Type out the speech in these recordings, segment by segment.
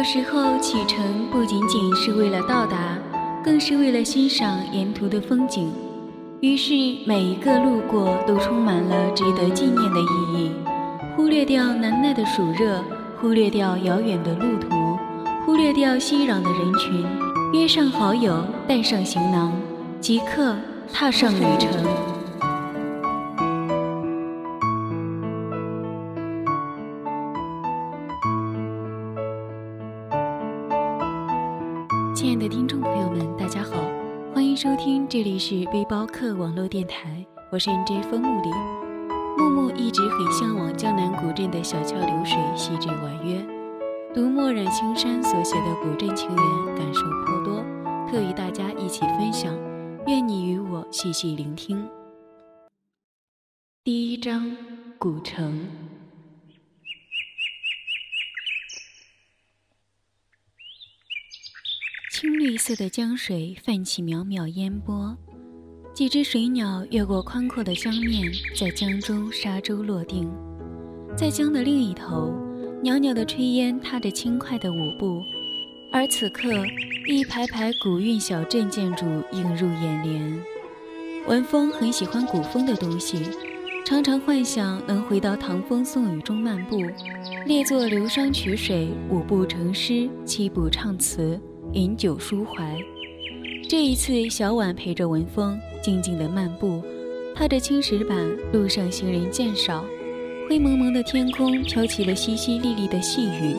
有时候启程不仅仅是为了到达，更是为了欣赏沿途的风景。于是每一个路过都充满了值得纪念的意义。忽略掉难耐的暑热，忽略掉遥远的路途，忽略掉熙攘的人群，约上好友，带上行囊，即刻踏上旅程。这里是背包客网络电台，我是 NJ 风木里。木木一直很向往江南古镇的小桥流水、细致婉约，读墨染青山所写的古镇情缘，感受颇多，特与大家一起分享，愿你与我细细聆听。第一章，古城。青绿色的江水泛起渺渺烟波，几只水鸟越过宽阔的江面，在江中沙洲落定。在江的另一头，袅袅的炊烟踏着轻快的舞步，而此刻，一排排古韵小镇建筑映入眼帘。文峰很喜欢古风的东西，常常幻想能回到唐风宋雨中漫步，列作流觞曲水，五步成诗，七步唱词。饮酒抒怀。这一次，小婉陪着文峰静静地漫步，踏着青石板，路上行人渐少，灰蒙蒙的天空飘起了淅淅沥沥的细雨。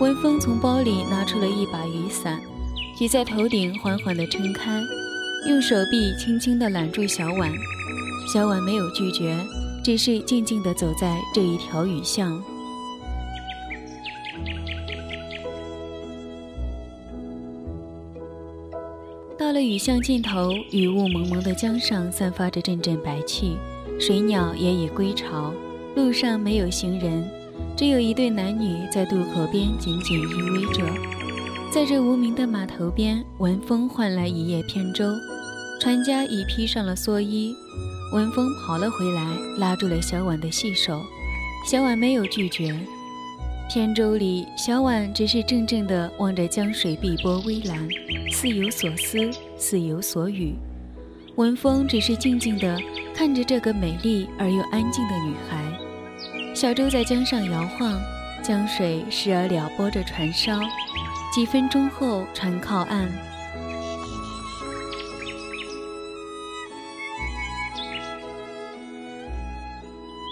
文峰从包里拿出了一把雨伞，举在头顶，缓缓地撑开，用手臂轻轻地揽住小婉。小婉没有拒绝，只是静静地走在这一条雨巷。了雨巷尽头，雨雾蒙蒙的江上散发着阵阵白气，水鸟也已归巢。路上没有行人，只有一对男女在渡口边紧紧依偎着。在这无名的码头边，文峰换来一叶扁舟，船家已披上了蓑衣。文峰跑了回来，拉住了小婉的细手，小婉没有拒绝。扁舟里，小婉只是怔怔地望着江水碧波微澜，似有所思，似有所语。文峰只是静静地看着这个美丽而又安静的女孩。小舟在江上摇晃，江水时而撩拨着船梢。几分钟后，船靠岸。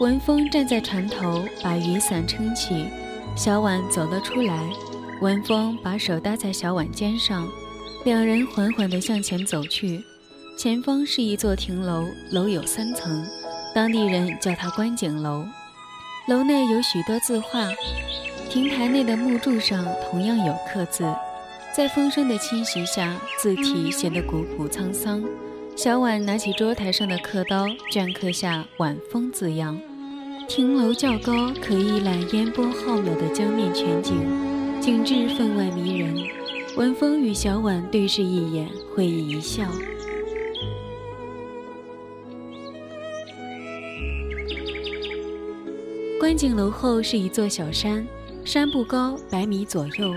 文峰站在船头，把雨伞撑起。小婉走了出来，文峰把手搭在小婉肩上，两人缓缓地向前走去。前方是一座亭楼，楼有三层，当地人叫它观景楼。楼内有许多字画，亭台内的木柱上同样有刻字，在风声的侵袭下，字体显得古朴沧桑。小婉拿起桌台上的刻刀，镌刻下“晚风”字样。亭楼较高，可一览烟波浩渺的江面全景，景致分外迷人。文峰与小婉对视一眼，会意一笑。观景楼后是一座小山，山不高，百米左右，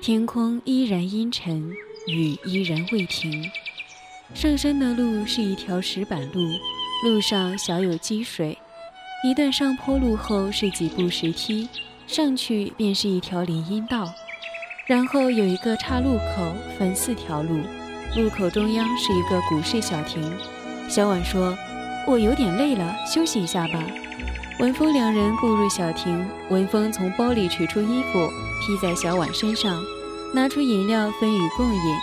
天空依然阴沉，雨依然未停。上山的路是一条石板路，路上小有积水。一段上坡路后是几步石梯，上去便是一条林荫道，然后有一个岔路口，分四条路。路口中央是一个古式小亭。小婉说：“我有点累了，休息一下吧。”文峰两人步入小亭，文峰从包里取出衣服披在小婉身上，拿出饮料分与共饮。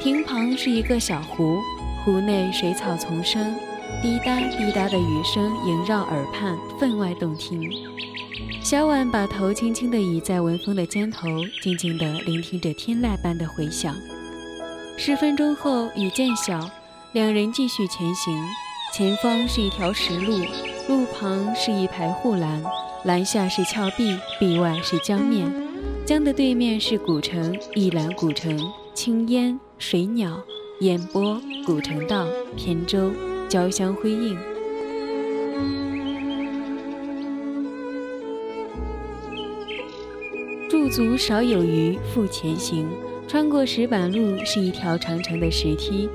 亭旁是一个小湖，湖内水草丛生。滴答滴答的雨声萦绕耳畔，分外动听。小婉把头轻轻地倚在文峰的肩头，静静地聆听着天籁般的回响。十分钟后，雨渐小，两人继续前行。前方是一条石路，路旁是一排护栏，栏下是峭壁，壁外是江面。江的对面是古城，一览古城，青烟、水鸟、烟波、古城道、扁舟。交相辉映。驻足少有余，复前行。穿过石板路是一条长长的石梯，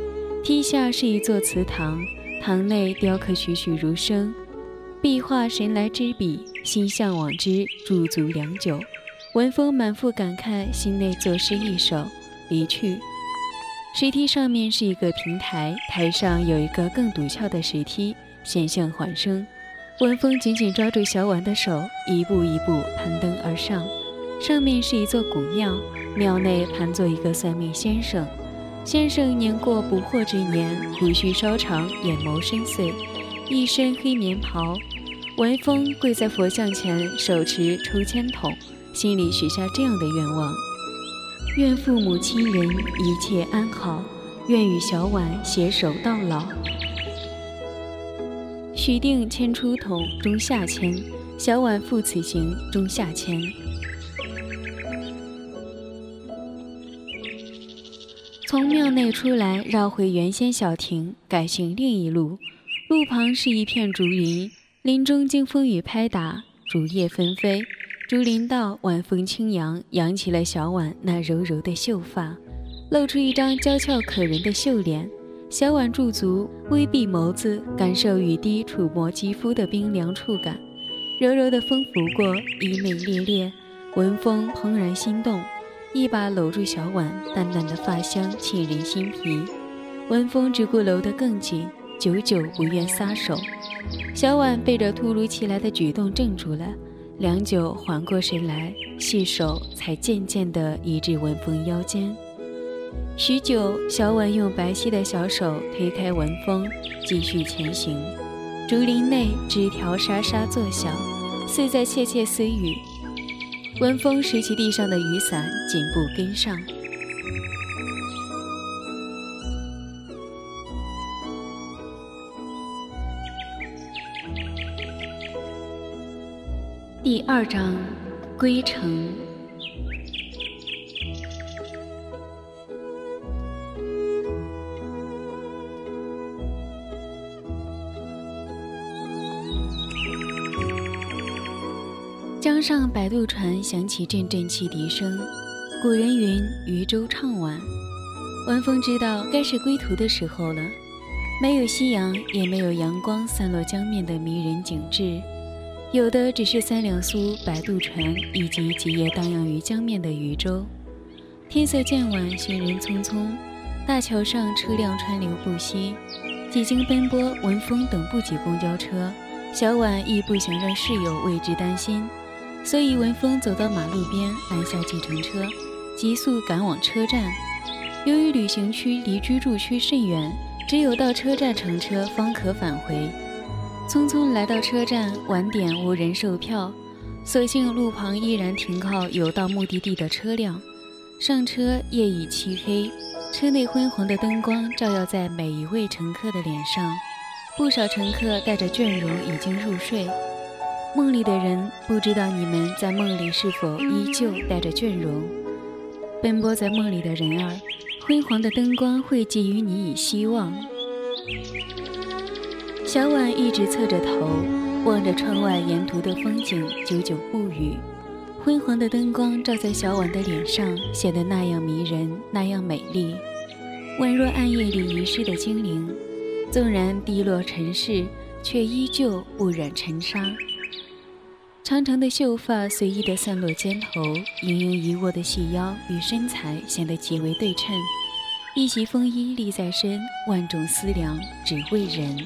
梯下是一座祠堂，堂内雕刻栩栩如生，壁画神来之笔，心向往之，驻足良久。文风满腹感慨，心内作诗一首，离去。石梯上面是一个平台，台上有一个更陡峭的石梯，险象环生。文峰紧紧抓住小婉的手，一步一步攀登而上。上面是一座古庙，庙内盘坐一个算命先生。先生年过不惑之年，胡须稍长，眼眸深邃，一身黑棉袍。文峰跪在佛像前，手持抽签筒。心里许下这样的愿望：愿父母亲人一切安好，愿与小婉携手到老。许定签出筒中下签，小婉赴此行中下签。从庙内出来，绕回原先小亭，改行另一路。路旁是一片竹林，林中经风雨拍打，竹叶纷飞。竹林道，晚风轻扬，扬起了小婉那柔柔的秀发，露出一张娇俏可人的秀脸。小婉驻足，微闭眸子，感受雨滴触摸肌肤的冰凉触感。柔柔的风拂过，衣袂猎猎，闻风怦然心动，一把搂住小婉，淡淡的发香沁人心脾。闻风只顾搂得更紧，久久不愿撒手。小婉被这突如其来的举动镇住了。良久，缓过神来，细手才渐渐地移至文峰腰间。许久，小婉用白皙的小手推开文峰，继续前行。竹林内，枝条沙沙作响，似在窃窃私语。文峰拾起地上的雨伞，紧步跟上。第二章，归程。江上摆渡船响起阵阵汽笛声。古人云：“渔舟唱晚。”晚风知道该是归途的时候了。没有夕阳，也没有阳光散落江面的迷人景致。有的只是三两艘摆渡船，以及几叶荡漾于江面的渔舟。天色渐晚，行人匆匆，大桥上车辆川流不息。几经奔波，文峰等不及公交车，小婉亦不想让室友为之担心，所以文峰走到马路边，拦下计程车，急速赶往车站。由于旅行区离居住区甚远，只有到车站乘车方可返回。匆匆来到车站，晚点无人售票，所幸路旁依然停靠有到目的地的车辆。上车，夜已漆黑，车内昏黄的灯光照耀在每一位乘客的脸上，不少乘客带着倦容已经入睡。梦里的人，不知道你们在梦里是否依旧带着倦容？奔波在梦里的人儿，昏黄的灯光会给予你以希望。小婉一直侧着头，望着窗外沿途的风景，久久不语。昏黄的灯光照在小婉的脸上，显得那样迷人，那样美丽，宛若暗夜里遗失的精灵。纵然低落尘世，却依旧不染尘沙。长长的秀发随意地散落肩头，盈盈一握的细腰与身材显得极为对称。一袭风衣立在身，万种思量只为人。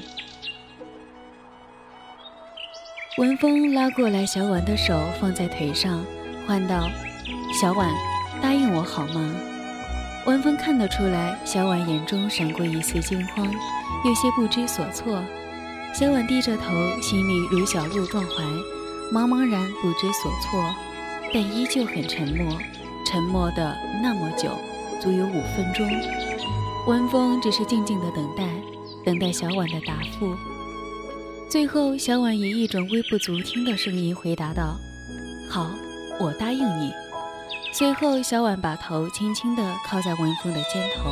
文峰拉过来小婉的手，放在腿上，唤道：“小婉，答应我好吗？”文峰看得出来，小婉眼中闪过一丝惊慌，有些不知所措。小婉低着头，心里如小鹿撞怀，茫茫然不知所措，但依旧很沉默，沉默的那么久，足有五分钟。文峰只是静静的等待，等待小婉的答复。最后，小婉以一种微不足听的声音回答道：“好，我答应你。”随后，小婉把头轻轻地靠在文峰的肩头，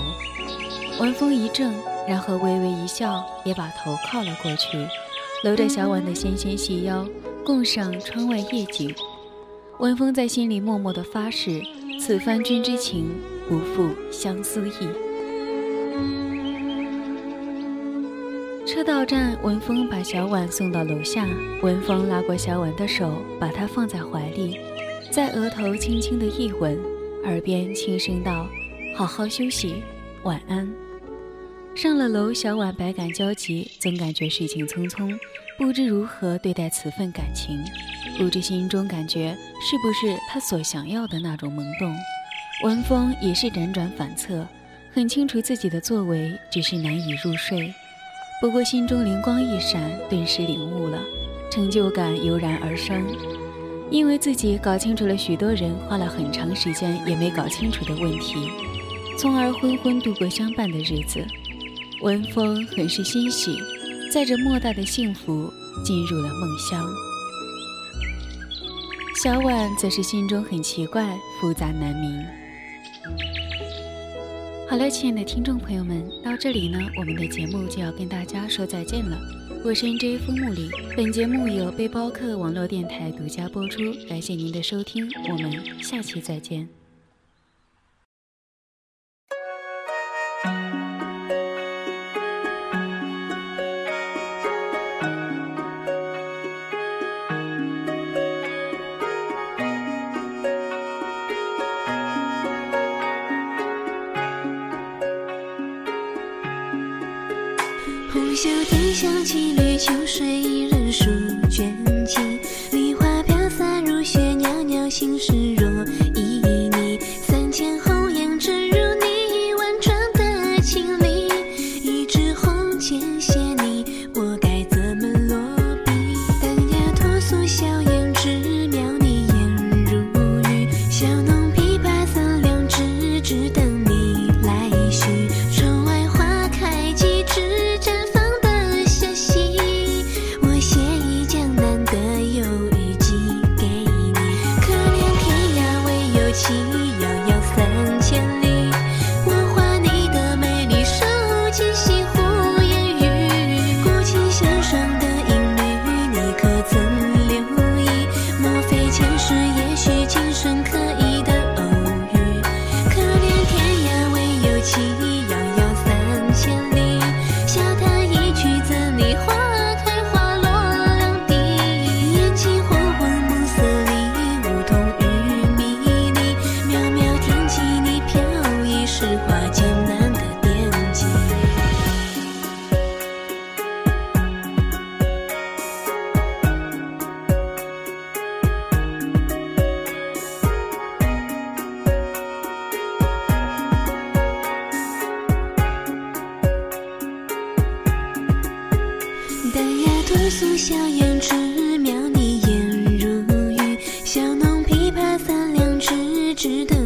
文峰一怔，然后微微一笑，也把头靠了过去，搂着小婉的纤纤细腰，共赏窗外夜景。文峰在心里默默的发誓：此番君之情，不负相思意。到站，文峰把小婉送到楼下。文峰拉过小婉的手，把她放在怀里，在额头轻轻的一吻，耳边轻声道：“好好休息，晚安。”上了楼，小婉百感交集，总感觉事情匆匆，不知如何对待此份感情，不知心中感觉是不是他所想要的那种萌动。文峰也是辗转反侧，很清楚自己的作为，只是难以入睡。不过心中灵光一闪，顿时领悟了，成就感油然而生，因为自己搞清楚了许多人花了很长时间也没搞清楚的问题，从而昏昏度过相伴的日子。文峰很是欣喜，载着莫大的幸福进入了梦乡。小婉则是心中很奇怪，复杂难明。好了，亲爱的听众朋友们，到这里呢，我们的节目就要跟大家说再见了。我是 NJ 风木里，本节目由背包客网络电台独家播出，感谢您的收听，我们下期再见。心事素笑颜只描你颜如玉，小弄琵琶三两枝，只得。